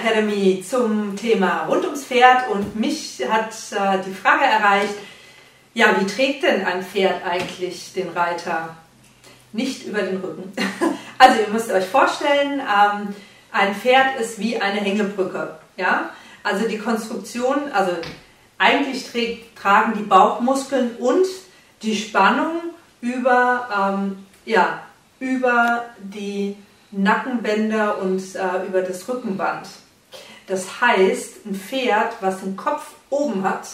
Academy zum Thema rund ums Pferd und mich hat äh, die Frage erreicht, ja, wie trägt denn ein Pferd eigentlich den Reiter? Nicht über den Rücken. Also ihr müsst euch vorstellen, ähm, ein Pferd ist wie eine Hängebrücke. Ja? Also die Konstruktion, also eigentlich trägt, tragen die Bauchmuskeln und die Spannung über, ähm, ja, über die Nackenbänder und äh, über das Rückenband. Das heißt, ein Pferd, was den Kopf oben hat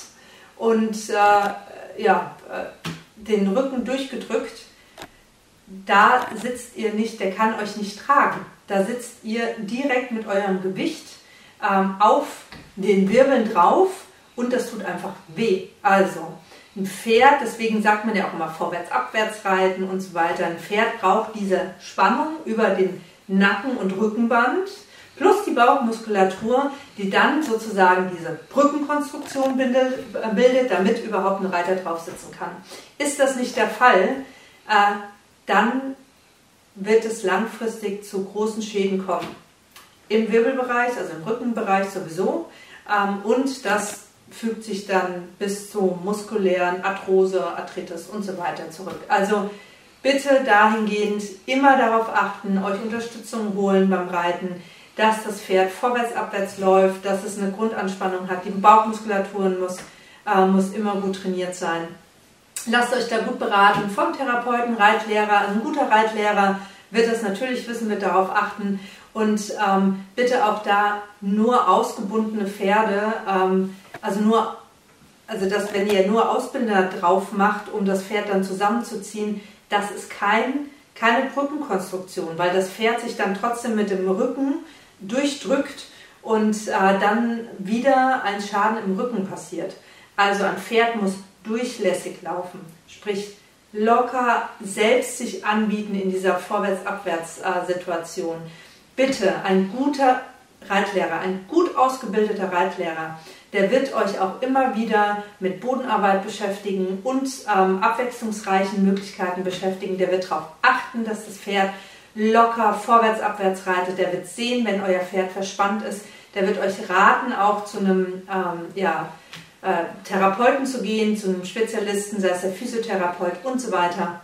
und äh, ja, äh, den Rücken durchgedrückt, da sitzt ihr nicht, der kann euch nicht tragen. Da sitzt ihr direkt mit eurem Gewicht ähm, auf den Wirbeln drauf und das tut einfach weh. Also ein Pferd, deswegen sagt man ja auch immer vorwärts, abwärts reiten und so weiter. Ein Pferd braucht diese Spannung über den Nacken- und Rückenband plus die Bauchmuskulatur, die dann sozusagen diese Brückenkonstruktion bildet, damit überhaupt ein Reiter drauf sitzen kann. Ist das nicht der Fall, äh, dann wird es langfristig zu großen Schäden kommen. Im Wirbelbereich, also im Rückenbereich sowieso. Ähm, und das fügt sich dann bis zu muskulären Arthrose, Arthritis und so weiter zurück. Also bitte dahingehend immer darauf achten, euch Unterstützung holen beim Reiten, dass das Pferd vorwärts, abwärts läuft, dass es eine Grundanspannung hat. Die Bauchmuskulatur muss, äh, muss immer gut trainiert sein. Lasst euch da gut beraten vom Therapeuten, Reitlehrer. Also ein guter Reitlehrer wird das natürlich wissen, wird darauf achten. Und ähm, bitte auch da nur ausgebundene Pferde ähm, also nur, also dass wenn ihr nur Ausbinder drauf macht, um das Pferd dann zusammenzuziehen, das ist kein, keine Brückenkonstruktion, weil das Pferd sich dann trotzdem mit dem Rücken durchdrückt und äh, dann wieder ein Schaden im Rücken passiert. Also ein Pferd muss durchlässig laufen, sprich locker selbst sich anbieten in dieser Vorwärts-Abwärts-Situation. Bitte ein guter Reitlehrer, ein gut ausgebildeter Reitlehrer, der wird euch auch immer wieder mit Bodenarbeit beschäftigen und ähm, abwechslungsreichen Möglichkeiten beschäftigen. Der wird darauf achten, dass das Pferd locker vorwärts, abwärts reitet. Der wird sehen, wenn euer Pferd verspannt ist. Der wird euch raten, auch zu einem ähm, ja, äh, Therapeuten zu gehen, zu einem Spezialisten, sei es der Physiotherapeut und so weiter.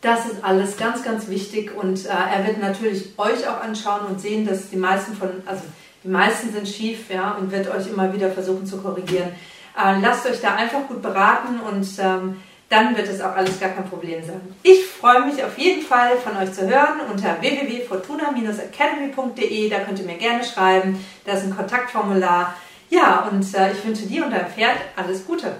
Das ist alles ganz, ganz wichtig und äh, er wird natürlich euch auch anschauen und sehen, dass die meisten von, also die meisten sind schief ja, und wird euch immer wieder versuchen zu korrigieren. Äh, lasst euch da einfach gut beraten und ähm, dann wird es auch alles gar kein Problem sein. Ich freue mich auf jeden Fall von euch zu hören unter www.fortuna-academy.de. Da könnt ihr mir gerne schreiben. Da ist ein Kontaktformular. Ja, und äh, ich wünsche dir und deinem Pferd alles Gute.